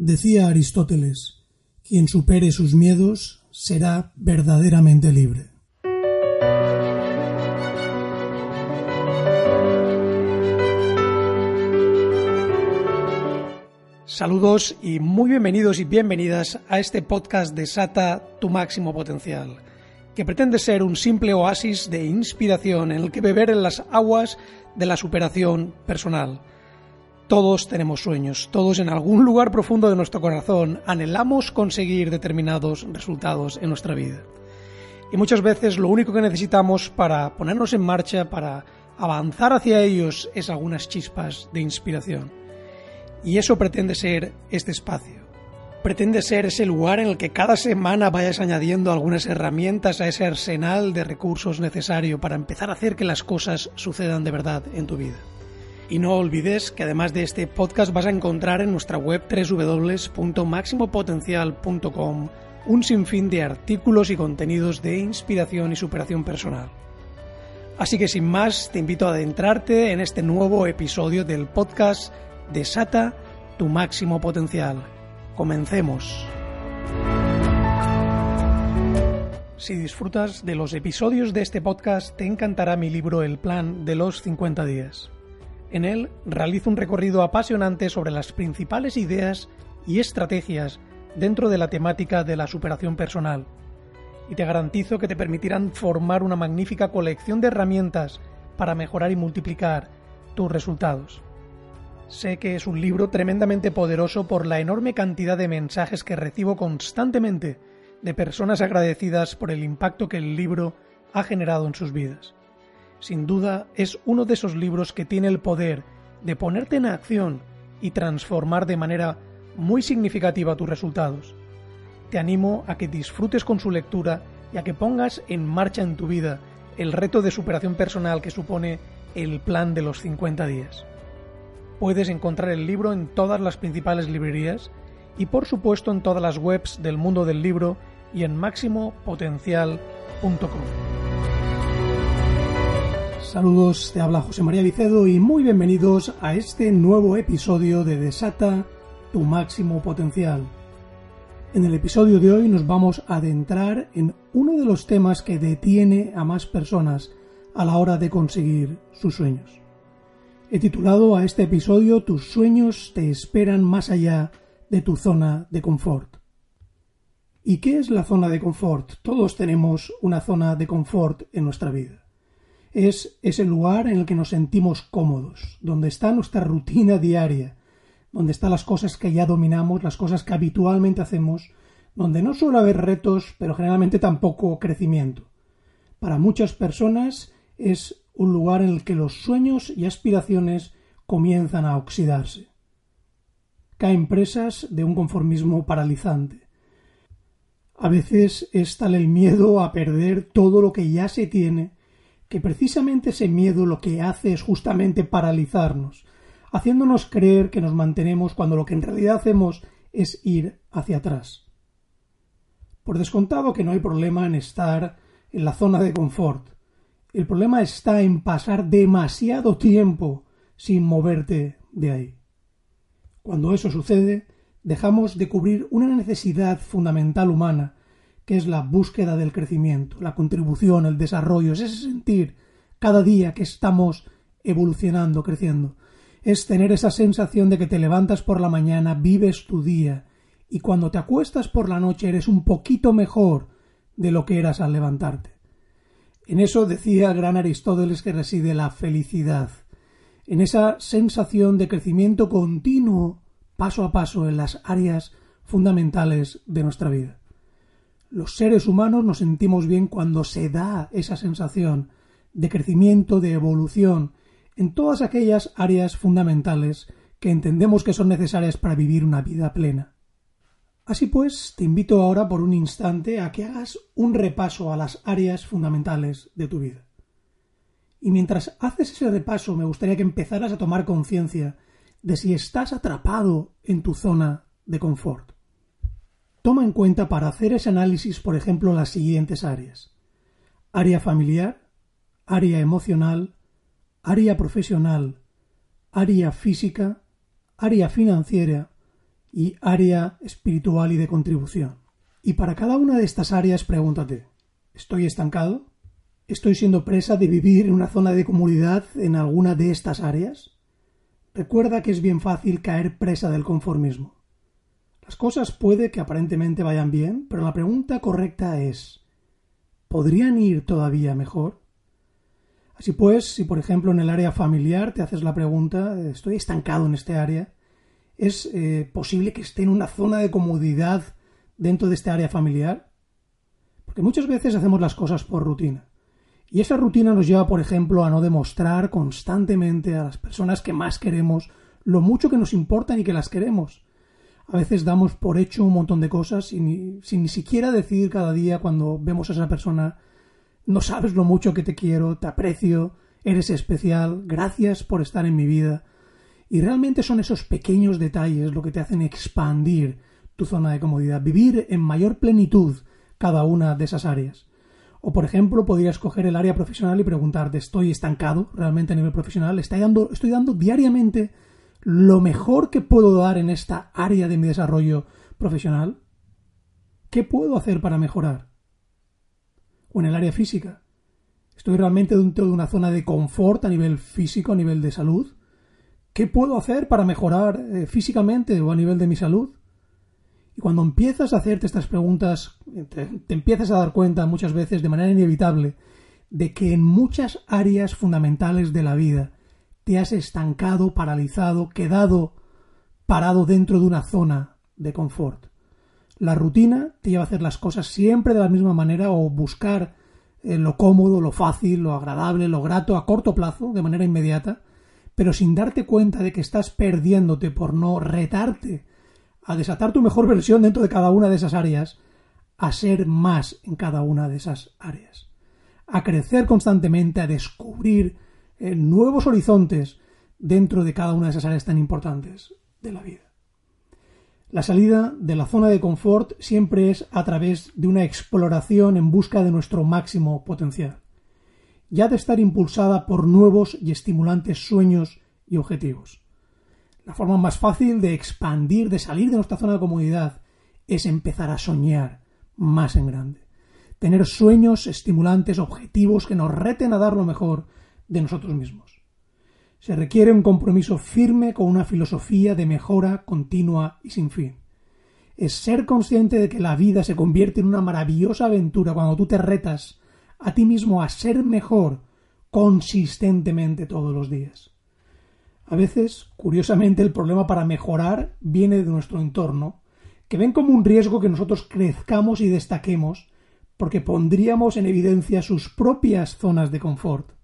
Decía Aristóteles, quien supere sus miedos será verdaderamente libre. Saludos y muy bienvenidos y bienvenidas a este podcast de Sata tu máximo potencial, que pretende ser un simple oasis de inspiración en el que beber en las aguas de la superación personal todos tenemos sueños, todos en algún lugar profundo de nuestro corazón anhelamos conseguir determinados resultados en nuestra vida. Y muchas veces lo único que necesitamos para ponernos en marcha, para avanzar hacia ellos, es algunas chispas de inspiración. Y eso pretende ser este espacio. Pretende ser ese lugar en el que cada semana vayas añadiendo algunas herramientas a ese arsenal de recursos necesario para empezar a hacer que las cosas sucedan de verdad en tu vida. Y no olvides que además de este podcast vas a encontrar en nuestra web www.maximopotencial.com un sinfín de artículos y contenidos de inspiración y superación personal. Así que sin más, te invito a adentrarte en este nuevo episodio del podcast Desata tu máximo potencial. Comencemos. Si disfrutas de los episodios de este podcast, te encantará mi libro El Plan de los 50 días. En él realizo un recorrido apasionante sobre las principales ideas y estrategias dentro de la temática de la superación personal, y te garantizo que te permitirán formar una magnífica colección de herramientas para mejorar y multiplicar tus resultados. Sé que es un libro tremendamente poderoso por la enorme cantidad de mensajes que recibo constantemente de personas agradecidas por el impacto que el libro ha generado en sus vidas. Sin duda es uno de esos libros que tiene el poder de ponerte en acción y transformar de manera muy significativa tus resultados. Te animo a que disfrutes con su lectura y a que pongas en marcha en tu vida el reto de superación personal que supone el plan de los 50 días. Puedes encontrar el libro en todas las principales librerías y por supuesto en todas las webs del mundo del libro y en máximopotencial.com. Saludos, te habla José María Vicedo y muy bienvenidos a este nuevo episodio de Desata tu máximo potencial. En el episodio de hoy nos vamos a adentrar en uno de los temas que detiene a más personas a la hora de conseguir sus sueños. He titulado a este episodio Tus sueños te esperan más allá de tu zona de confort. ¿Y qué es la zona de confort? Todos tenemos una zona de confort en nuestra vida es ese lugar en el que nos sentimos cómodos, donde está nuestra rutina diaria, donde están las cosas que ya dominamos, las cosas que habitualmente hacemos, donde no suele haber retos, pero generalmente tampoco crecimiento. Para muchas personas es un lugar en el que los sueños y aspiraciones comienzan a oxidarse. Caen presas de un conformismo paralizante. A veces es tal el miedo a perder todo lo que ya se tiene que precisamente ese miedo lo que hace es justamente paralizarnos, haciéndonos creer que nos mantenemos cuando lo que en realidad hacemos es ir hacia atrás. Por descontado que no hay problema en estar en la zona de confort. El problema está en pasar demasiado tiempo sin moverte de ahí. Cuando eso sucede, dejamos de cubrir una necesidad fundamental humana que es la búsqueda del crecimiento, la contribución, el desarrollo, es ese sentir cada día que estamos evolucionando, creciendo. Es tener esa sensación de que te levantas por la mañana, vives tu día, y cuando te acuestas por la noche eres un poquito mejor de lo que eras al levantarte. En eso decía gran Aristóteles que reside la felicidad, en esa sensación de crecimiento continuo, paso a paso, en las áreas fundamentales de nuestra vida. Los seres humanos nos sentimos bien cuando se da esa sensación de crecimiento, de evolución, en todas aquellas áreas fundamentales que entendemos que son necesarias para vivir una vida plena. Así pues, te invito ahora por un instante a que hagas un repaso a las áreas fundamentales de tu vida. Y mientras haces ese repaso, me gustaría que empezaras a tomar conciencia de si estás atrapado en tu zona de confort. Toma en cuenta para hacer ese análisis, por ejemplo, las siguientes áreas. Área familiar, área emocional, área profesional, área física, área financiera y área espiritual y de contribución. Y para cada una de estas áreas pregúntate, ¿estoy estancado? ¿Estoy siendo presa de vivir en una zona de comodidad en alguna de estas áreas? Recuerda que es bien fácil caer presa del conformismo. Las cosas puede que aparentemente vayan bien, pero la pregunta correcta es ¿podrían ir todavía mejor? Así pues, si por ejemplo en el área familiar te haces la pregunta ¿estoy estancado en este área? ¿Es eh, posible que esté en una zona de comodidad dentro de este área familiar? Porque muchas veces hacemos las cosas por rutina. Y esa rutina nos lleva, por ejemplo, a no demostrar constantemente a las personas que más queremos lo mucho que nos importan y que las queremos. A veces damos por hecho un montón de cosas sin ni siquiera decir cada día cuando vemos a esa persona no sabes lo mucho que te quiero, te aprecio, eres especial, gracias por estar en mi vida. Y realmente son esos pequeños detalles lo que te hacen expandir tu zona de comodidad, vivir en mayor plenitud cada una de esas áreas. O, por ejemplo, podrías coger el área profesional y preguntarte, ¿estoy estancado realmente a nivel profesional? ¿Estoy estoy dando diariamente lo mejor que puedo dar en esta área de mi desarrollo profesional? ¿Qué puedo hacer para mejorar? O en el área física. ¿Estoy realmente dentro de una zona de confort a nivel físico, a nivel de salud? ¿Qué puedo hacer para mejorar eh, físicamente o a nivel de mi salud? Y cuando empiezas a hacerte estas preguntas, te, te, empiezas a dar cuenta muchas veces de manera inevitable de que en muchas áreas fundamentales de la vida te has estancado, paralizado, quedado parado dentro de una zona de confort. La rutina te lleva a hacer las cosas siempre de la misma manera o buscar eh, lo cómodo, lo fácil, lo agradable, lo grato a corto plazo, de manera inmediata, pero sin darte cuenta de que estás perdiéndote por no retarte a desatar tu mejor versión dentro de cada una de esas áreas, a ser más en cada una de esas áreas, a crecer constantemente, a descubrir eh, nuevos horizontes dentro de cada una de esas áreas tan importantes de la vida. La salida de la zona de confort siempre es a través de una exploración en busca de nuestro máximo potencial, ya de estar impulsada por nuevos y estimulantes sueños y objetivos. La forma más fácil de expandir, de salir de nuestra zona de comodidad, es empezar a soñar más en grande. Tener sueños estimulantes, objetivos que nos reten a dar lo mejor de nosotros mismos. Se requiere un compromiso firme con una filosofía de mejora continua y sin fin. Es ser consciente de que la vida se convierte en una maravillosa aventura cuando tú te retas a ti mismo a ser mejor consistentemente todos los días. A veces, curiosamente, el problema para mejorar viene de nuestro entorno, que ven como un riesgo que nosotros crezcamos y destaquemos porque pondríamos en evidencia sus propias zonas de confort.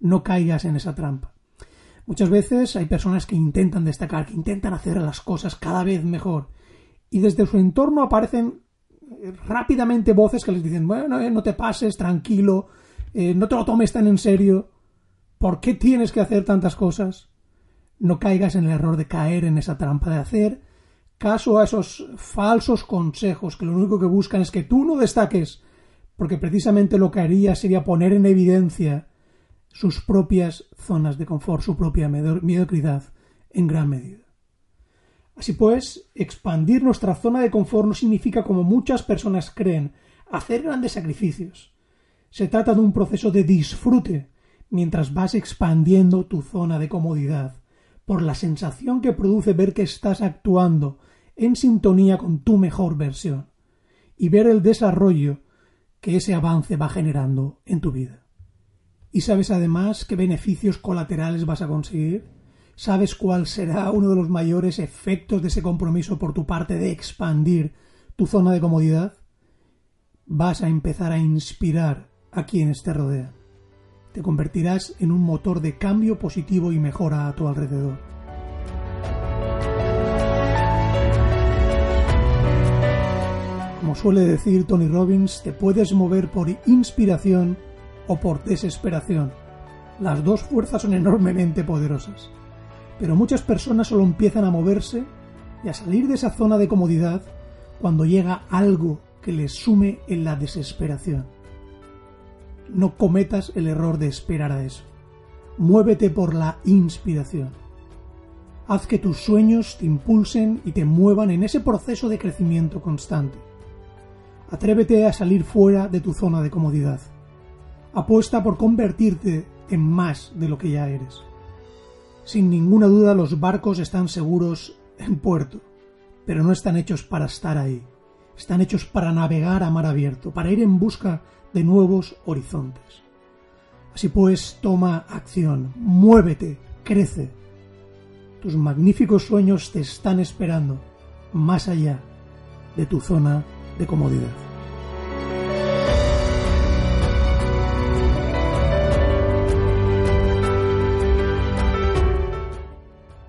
No caigas en esa trampa. Muchas veces hay personas que intentan destacar, que intentan hacer las cosas cada vez mejor, y desde su entorno aparecen eh, rápidamente voces que les dicen, bueno, eh, no te pases, tranquilo, eh, no te lo tomes tan en serio. ¿Por qué tienes que hacer tantas cosas? No caigas en el error de caer en esa trampa, de hacer caso a esos falsos consejos que lo único que buscan es que tú no destaques, porque precisamente lo que haría sería poner en evidencia sus propias zonas de confort, su propia mediocridad en gran medida. Así pues, expandir nuestra zona de confort no significa, como muchas personas creen, hacer grandes sacrificios. Se trata de un proceso de disfrute mientras vas expandiendo tu zona de comodidad, por la sensación que produce ver que estás actuando en sintonía con tu mejor versión y ver el desarrollo que ese avance va generando en tu vida. ¿Y sabes además qué beneficios colaterales vas a conseguir? ¿Sabes cuál será uno de los mayores efectos de ese compromiso por tu parte de expandir tu zona de comodidad? Vas a empezar a inspirar a quienes te rodean te convertirás en un motor de cambio positivo y mejora a tu alrededor. Como suele decir Tony Robbins, te puedes mover por inspiración o por desesperación. Las dos fuerzas son enormemente poderosas. Pero muchas personas solo empiezan a moverse y a salir de esa zona de comodidad cuando llega algo que les sume en la desesperación no cometas el error de esperar a eso. Muévete por la inspiración. Haz que tus sueños te impulsen y te muevan en ese proceso de crecimiento constante. Atrévete a salir fuera de tu zona de comodidad. Apuesta por convertirte en más de lo que ya eres. Sin ninguna duda los barcos están seguros en puerto, pero no están hechos para estar ahí. Están hechos para navegar a mar abierto, para ir en busca de nuevos horizontes. Así pues, toma acción, muévete, crece. Tus magníficos sueños te están esperando más allá de tu zona de comodidad.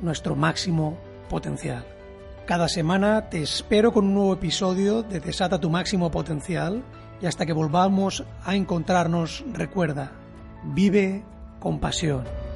nuestro máximo potencial. Cada semana te espero con un nuevo episodio de Desata tu máximo potencial y hasta que volvamos a encontrarnos recuerda, vive con pasión.